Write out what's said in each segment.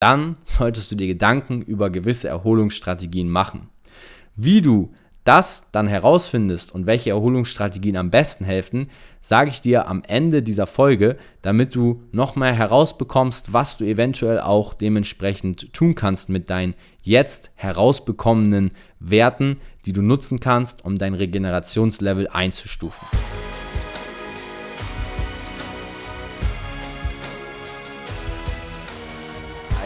dann solltest du dir Gedanken über gewisse Erholungsstrategien machen. Wie du das dann herausfindest und welche Erholungsstrategien am besten helfen, sage ich dir am Ende dieser Folge, damit du nochmal herausbekommst, was du eventuell auch dementsprechend tun kannst mit deinen jetzt herausbekommenen Werten, die du nutzen kannst, um dein Regenerationslevel einzustufen.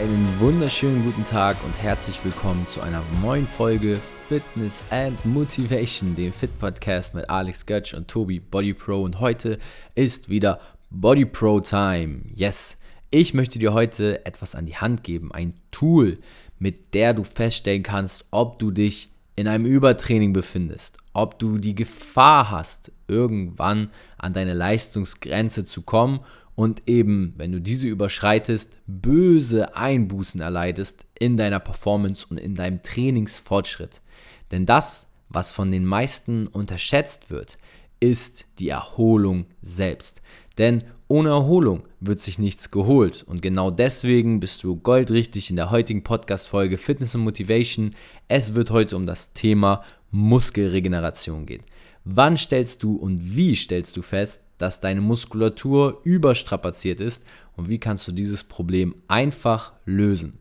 Einen wunderschönen guten Tag und herzlich willkommen zu einer neuen Folge Fitness and Motivation, dem Fit Podcast mit Alex Götsch und Tobi Body Pro. Und heute ist wieder Body Pro Time. Yes, ich möchte dir heute etwas an die Hand geben, ein Tool, mit der du feststellen kannst, ob du dich in einem Übertraining befindest, ob du die Gefahr hast, irgendwann an deine Leistungsgrenze zu kommen und eben, wenn du diese überschreitest, böse Einbußen erleidest in deiner Performance und in deinem Trainingsfortschritt. Denn das, was von den meisten unterschätzt wird, ist die Erholung selbst. Denn ohne Erholung wird sich nichts geholt. Und genau deswegen bist du goldrichtig in der heutigen Podcast-Folge Fitness und Motivation. Es wird heute um das Thema Muskelregeneration gehen. Wann stellst du und wie stellst du fest, dass deine Muskulatur überstrapaziert ist und wie kannst du dieses Problem einfach lösen?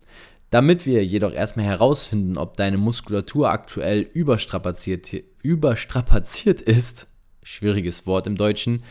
Damit wir jedoch erstmal herausfinden, ob deine Muskulatur aktuell überstrapaziert, überstrapaziert ist, schwieriges Wort im Deutschen,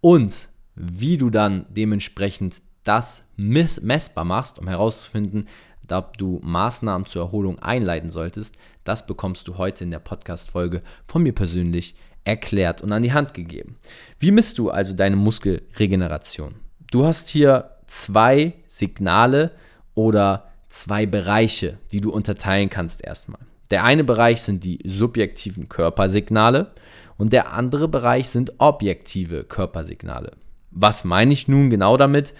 und wie du dann dementsprechend das messbar machst, um herauszufinden, ob du Maßnahmen zur Erholung einleiten solltest, das bekommst du heute in der Podcast-Folge von mir persönlich erklärt und an die Hand gegeben. Wie misst du also deine Muskelregeneration? Du hast hier zwei Signale oder zwei Bereiche, die du unterteilen kannst erstmal. Der eine Bereich sind die subjektiven Körpersignale und der andere Bereich sind objektive Körpersignale. Was meine ich nun genau damit?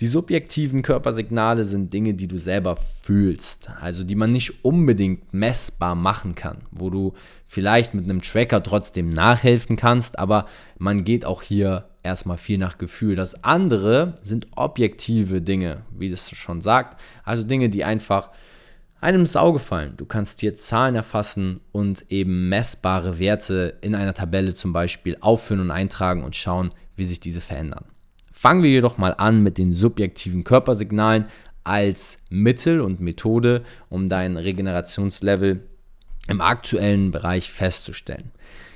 Die subjektiven Körpersignale sind Dinge, die du selber fühlst, also die man nicht unbedingt messbar machen kann, wo du vielleicht mit einem Tracker trotzdem nachhelfen kannst, aber man geht auch hier erstmal viel nach Gefühl. Das andere sind objektive Dinge, wie das schon sagt, also Dinge, die einfach einem ins Auge fallen. Du kannst hier Zahlen erfassen und eben messbare Werte in einer Tabelle zum Beispiel aufführen und eintragen und schauen, wie sich diese verändern. Fangen wir jedoch mal an mit den subjektiven Körpersignalen als Mittel und Methode, um dein Regenerationslevel im aktuellen Bereich festzustellen.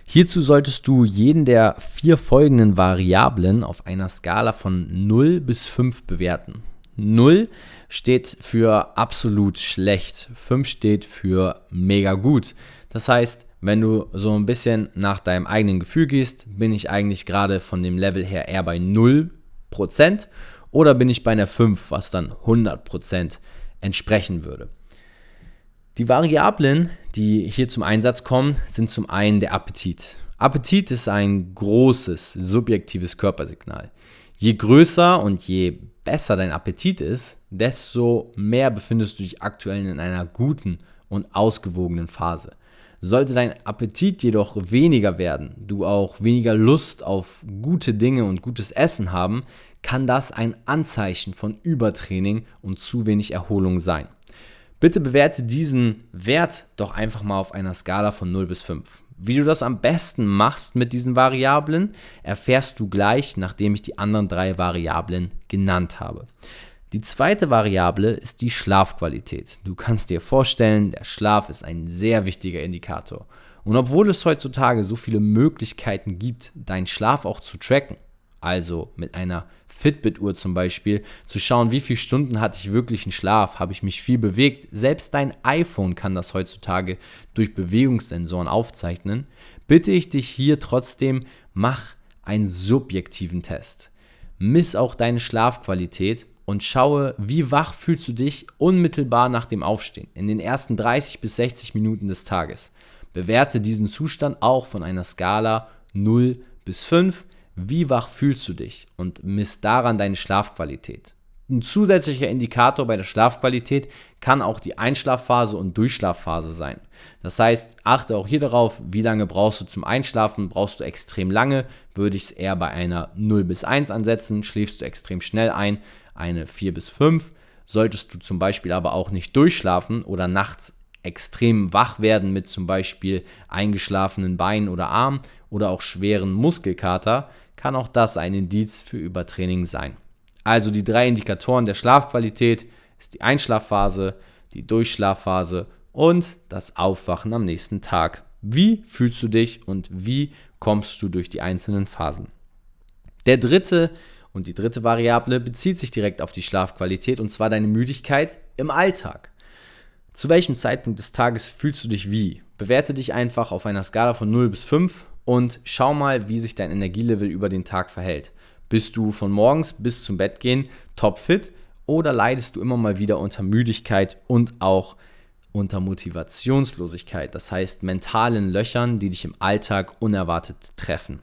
Hierzu solltest du jeden der vier folgenden Variablen auf einer Skala von 0 bis 5 bewerten. 0 steht für absolut schlecht, 5 steht für mega gut. Das heißt, wenn du so ein bisschen nach deinem eigenen Gefühl gehst, bin ich eigentlich gerade von dem Level her eher bei 0% oder bin ich bei einer 5, was dann 100% entsprechen würde. Die Variablen, die hier zum Einsatz kommen, sind zum einen der Appetit. Appetit ist ein großes subjektives Körpersignal. Je größer und je besser dein Appetit ist, desto mehr befindest du dich aktuell in einer guten und ausgewogenen Phase. Sollte dein Appetit jedoch weniger werden, du auch weniger Lust auf gute Dinge und gutes Essen haben, kann das ein Anzeichen von Übertraining und zu wenig Erholung sein. Bitte bewerte diesen Wert doch einfach mal auf einer Skala von 0 bis 5. Wie du das am besten machst mit diesen Variablen, erfährst du gleich, nachdem ich die anderen drei Variablen genannt habe. Die zweite Variable ist die Schlafqualität. Du kannst dir vorstellen, der Schlaf ist ein sehr wichtiger Indikator. Und obwohl es heutzutage so viele Möglichkeiten gibt, deinen Schlaf auch zu tracken, also mit einer Fitbit-Uhr zum Beispiel, zu schauen, wie viele Stunden hatte ich wirklich einen Schlaf, habe ich mich viel bewegt. Selbst dein iPhone kann das heutzutage durch Bewegungssensoren aufzeichnen. Bitte ich dich hier trotzdem, mach einen subjektiven Test. Miss auch deine Schlafqualität und schaue, wie wach fühlst du dich unmittelbar nach dem Aufstehen, in den ersten 30 bis 60 Minuten des Tages. Bewerte diesen Zustand auch von einer Skala 0 bis 5. Wie wach fühlst du dich und misst daran deine Schlafqualität. Ein zusätzlicher Indikator bei der Schlafqualität kann auch die Einschlafphase und Durchschlafphase sein. Das heißt, achte auch hier darauf, wie lange brauchst du zum Einschlafen. Brauchst du extrem lange, würde ich es eher bei einer 0 bis 1 ansetzen. Schläfst du extrem schnell ein, eine 4 bis 5. solltest du zum Beispiel aber auch nicht durchschlafen oder nachts extrem wach werden mit zum Beispiel eingeschlafenen Beinen oder Armen oder auch schweren Muskelkater, kann auch das ein Indiz für Übertraining sein. Also die drei Indikatoren der Schlafqualität ist die Einschlafphase, die Durchschlafphase und das Aufwachen am nächsten Tag. Wie fühlst du dich und wie kommst du durch die einzelnen Phasen? Der dritte und die dritte Variable bezieht sich direkt auf die Schlafqualität und zwar deine Müdigkeit im Alltag. Zu welchem Zeitpunkt des Tages fühlst du dich wie? Bewerte dich einfach auf einer Skala von 0 bis 5 und schau mal, wie sich dein Energielevel über den Tag verhält. Bist du von morgens bis zum Bett gehen topfit oder leidest du immer mal wieder unter Müdigkeit und auch unter Motivationslosigkeit, das heißt mentalen Löchern, die dich im Alltag unerwartet treffen?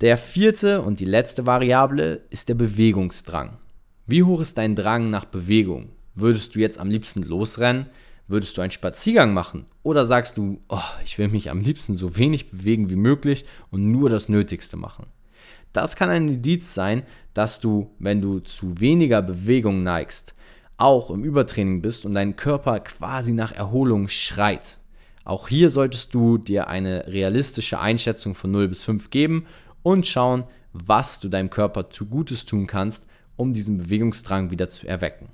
Der vierte und die letzte Variable ist der Bewegungsdrang. Wie hoch ist dein Drang nach Bewegung? Würdest du jetzt am liebsten losrennen? Würdest du einen Spaziergang machen? Oder sagst du, oh, ich will mich am liebsten so wenig bewegen wie möglich und nur das Nötigste machen? Das kann ein Indiz sein, dass du, wenn du zu weniger Bewegung neigst, auch im Übertraining bist und dein Körper quasi nach Erholung schreit. Auch hier solltest du dir eine realistische Einschätzung von 0 bis 5 geben und schauen, was du deinem Körper zu Gutes tun kannst, um diesen Bewegungsdrang wieder zu erwecken.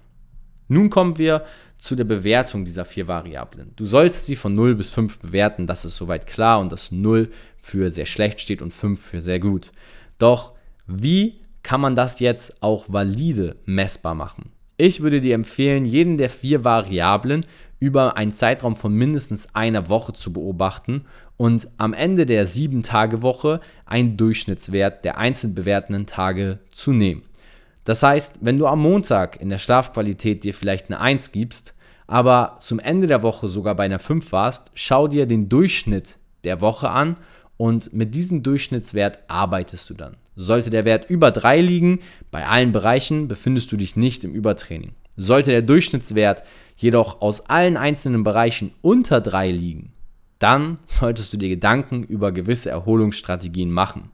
Nun kommen wir zu der Bewertung dieser vier Variablen. Du sollst sie von 0 bis 5 bewerten, das ist soweit klar und dass 0 für sehr schlecht steht und 5 für sehr gut. Doch wie kann man das jetzt auch valide messbar machen? Ich würde dir empfehlen, jeden der vier Variablen über einen Zeitraum von mindestens einer Woche zu beobachten und am Ende der 7-Tage-Woche einen Durchschnittswert der einzeln bewertenden Tage zu nehmen. Das heißt, wenn du am Montag in der Schlafqualität dir vielleicht eine 1 gibst, aber zum Ende der Woche sogar bei einer 5 warst, schau dir den Durchschnitt der Woche an und mit diesem Durchschnittswert arbeitest du dann. Sollte der Wert über 3 liegen, bei allen Bereichen befindest du dich nicht im Übertraining. Sollte der Durchschnittswert jedoch aus allen einzelnen Bereichen unter 3 liegen, dann solltest du dir Gedanken über gewisse Erholungsstrategien machen.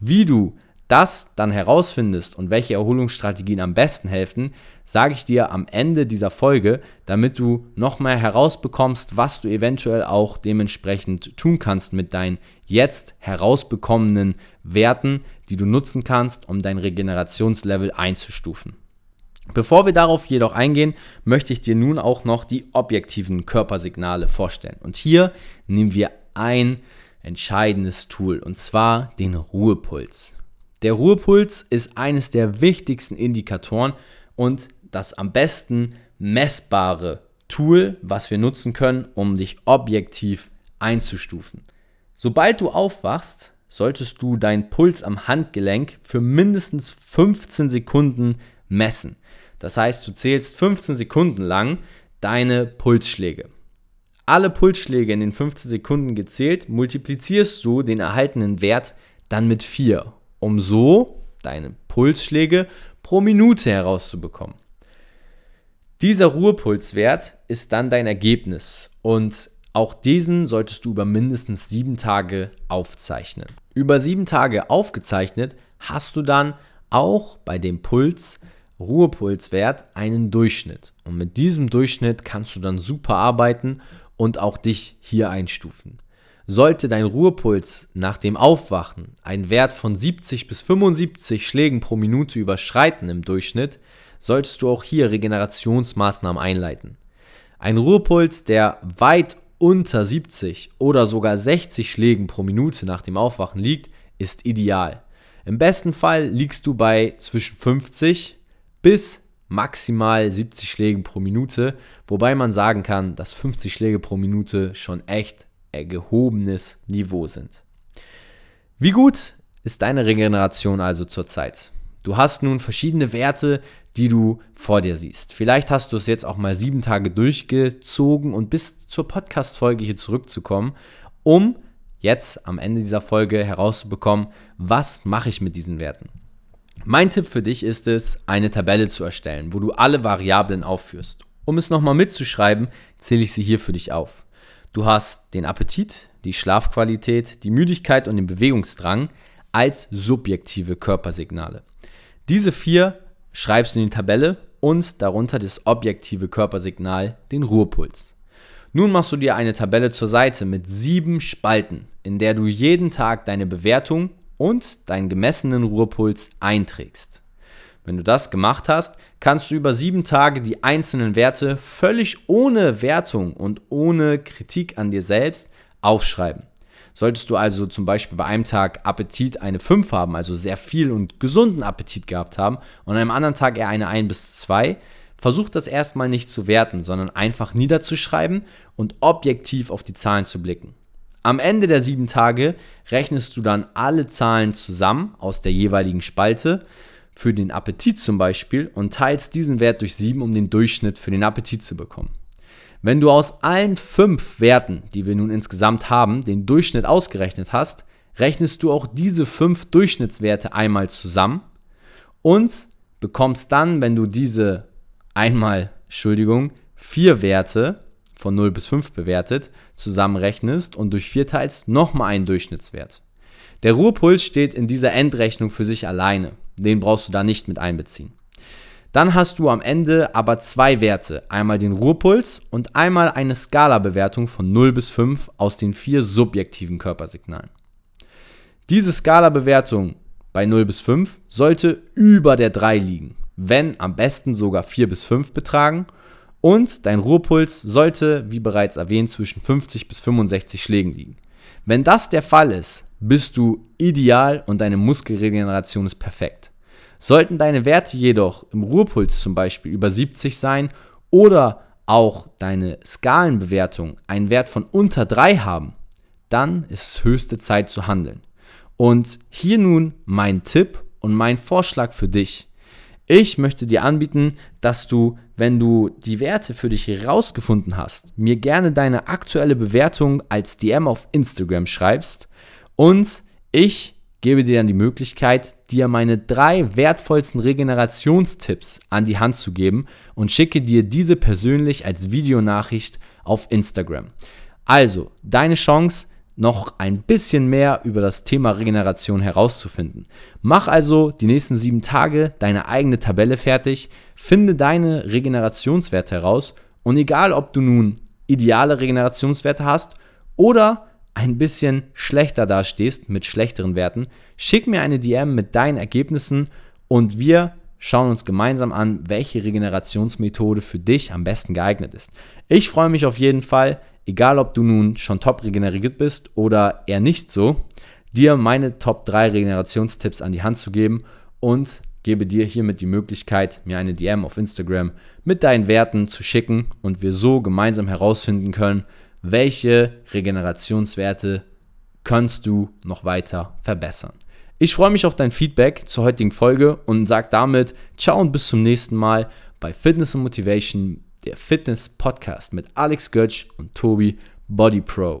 Wie du das dann herausfindest und welche Erholungsstrategien am besten helfen, sage ich dir am Ende dieser Folge, damit du nochmal herausbekommst, was du eventuell auch dementsprechend tun kannst mit deinen jetzt herausbekommenen Werten, die du nutzen kannst, um dein Regenerationslevel einzustufen. Bevor wir darauf jedoch eingehen, möchte ich dir nun auch noch die objektiven Körpersignale vorstellen. Und hier nehmen wir ein entscheidendes Tool, und zwar den Ruhepuls. Der Ruhepuls ist eines der wichtigsten Indikatoren und das am besten messbare Tool, was wir nutzen können, um dich objektiv einzustufen. Sobald du aufwachst, solltest du deinen Puls am Handgelenk für mindestens 15 Sekunden messen. Das heißt, du zählst 15 Sekunden lang deine Pulsschläge. Alle Pulsschläge in den 15 Sekunden gezählt, multiplizierst du den erhaltenen Wert dann mit 4, um so deine Pulsschläge pro Minute herauszubekommen. Dieser Ruhepulswert ist dann dein Ergebnis und auch diesen solltest du über mindestens sieben Tage aufzeichnen. Über sieben Tage aufgezeichnet hast du dann auch bei dem Puls Ruhepulswert einen Durchschnitt. Und mit diesem Durchschnitt kannst du dann super arbeiten und auch dich hier einstufen. Sollte dein Ruhepuls nach dem Aufwachen einen Wert von 70 bis 75 Schlägen pro Minute überschreiten im Durchschnitt, solltest du auch hier Regenerationsmaßnahmen einleiten. Ein Ruhepuls, der weit unter 70 oder sogar 60 Schlägen pro Minute nach dem Aufwachen liegt, ist ideal. Im besten Fall liegst du bei zwischen 50 bis maximal 70 Schläge pro Minute, wobei man sagen kann, dass 50 Schläge pro Minute schon echt gehobenes Niveau sind. Wie gut ist deine Regeneration also zurzeit? Du hast nun verschiedene Werte, die du vor dir siehst. Vielleicht hast du es jetzt auch mal sieben Tage durchgezogen und bis zur Podcast-Folge hier zurückzukommen, um jetzt am Ende dieser Folge herauszubekommen, was mache ich mit diesen Werten. Mein Tipp für dich ist es, eine Tabelle zu erstellen, wo du alle Variablen aufführst. Um es nochmal mitzuschreiben, zähle ich sie hier für dich auf. Du hast den Appetit, die Schlafqualität, die Müdigkeit und den Bewegungsdrang als subjektive Körpersignale. Diese vier schreibst du in die Tabelle und darunter das objektive Körpersignal, den Ruhepuls. Nun machst du dir eine Tabelle zur Seite mit sieben Spalten, in der du jeden Tag deine Bewertung und deinen gemessenen Ruhepuls einträgst. Wenn du das gemacht hast, kannst du über sieben Tage die einzelnen Werte völlig ohne Wertung und ohne Kritik an dir selbst aufschreiben. Solltest du also zum Beispiel bei einem Tag Appetit eine 5 haben, also sehr viel und gesunden Appetit gehabt haben, und an einem anderen Tag eher eine 1 bis 2, versuch das erstmal nicht zu werten, sondern einfach niederzuschreiben und objektiv auf die Zahlen zu blicken. Am Ende der sieben Tage rechnest du dann alle Zahlen zusammen aus der jeweiligen Spalte für den Appetit zum Beispiel und teilst diesen Wert durch 7, um den Durchschnitt für den Appetit zu bekommen. Wenn du aus allen fünf Werten, die wir nun insgesamt haben, den Durchschnitt ausgerechnet hast, rechnest du auch diese fünf Durchschnittswerte einmal zusammen und bekommst dann, wenn du diese einmal, Entschuldigung, vier Werte von 0 bis 5 bewertet, zusammenrechnest und durch 4 teilst, nochmal einen Durchschnittswert. Der Ruhepuls steht in dieser Endrechnung für sich alleine. Den brauchst du da nicht mit einbeziehen. Dann hast du am Ende aber zwei Werte, einmal den Ruhepuls und einmal eine Skala-Bewertung von 0 bis 5 aus den vier subjektiven Körpersignalen. Diese Skala-Bewertung bei 0 bis 5 sollte über der 3 liegen, wenn am besten sogar 4 bis 5 betragen und dein Ruhepuls sollte, wie bereits erwähnt, zwischen 50 bis 65 Schlägen liegen. Wenn das der Fall ist, bist du ideal und deine Muskelregeneration ist perfekt. Sollten deine Werte jedoch im Ruhepuls zum Beispiel über 70 sein oder auch deine Skalenbewertung einen Wert von unter 3 haben, dann ist es höchste Zeit zu handeln. Und hier nun mein Tipp und mein Vorschlag für dich. Ich möchte dir anbieten, dass du, wenn du die Werte für dich herausgefunden hast, mir gerne deine aktuelle Bewertung als DM auf Instagram schreibst und ich gebe dir dann die Möglichkeit, dir meine drei wertvollsten Regenerationstipps an die Hand zu geben und schicke dir diese persönlich als Videonachricht auf Instagram. Also, deine Chance, noch ein bisschen mehr über das Thema Regeneration herauszufinden. Mach also die nächsten sieben Tage deine eigene Tabelle fertig, finde deine Regenerationswerte heraus und egal, ob du nun ideale Regenerationswerte hast oder ein bisschen schlechter dastehst mit schlechteren Werten, schick mir eine DM mit deinen Ergebnissen und wir schauen uns gemeinsam an, welche Regenerationsmethode für dich am besten geeignet ist. Ich freue mich auf jeden Fall, egal ob du nun schon top regeneriert bist oder eher nicht so, dir meine Top 3 Regenerationstipps an die Hand zu geben und gebe dir hiermit die Möglichkeit, mir eine DM auf Instagram mit deinen Werten zu schicken und wir so gemeinsam herausfinden können, welche Regenerationswerte kannst du noch weiter verbessern. Ich freue mich auf dein Feedback zur heutigen Folge und sage damit ciao und bis zum nächsten Mal bei Fitness und Motivation, der Fitness Podcast mit Alex Götsch und Tobi Body Pro.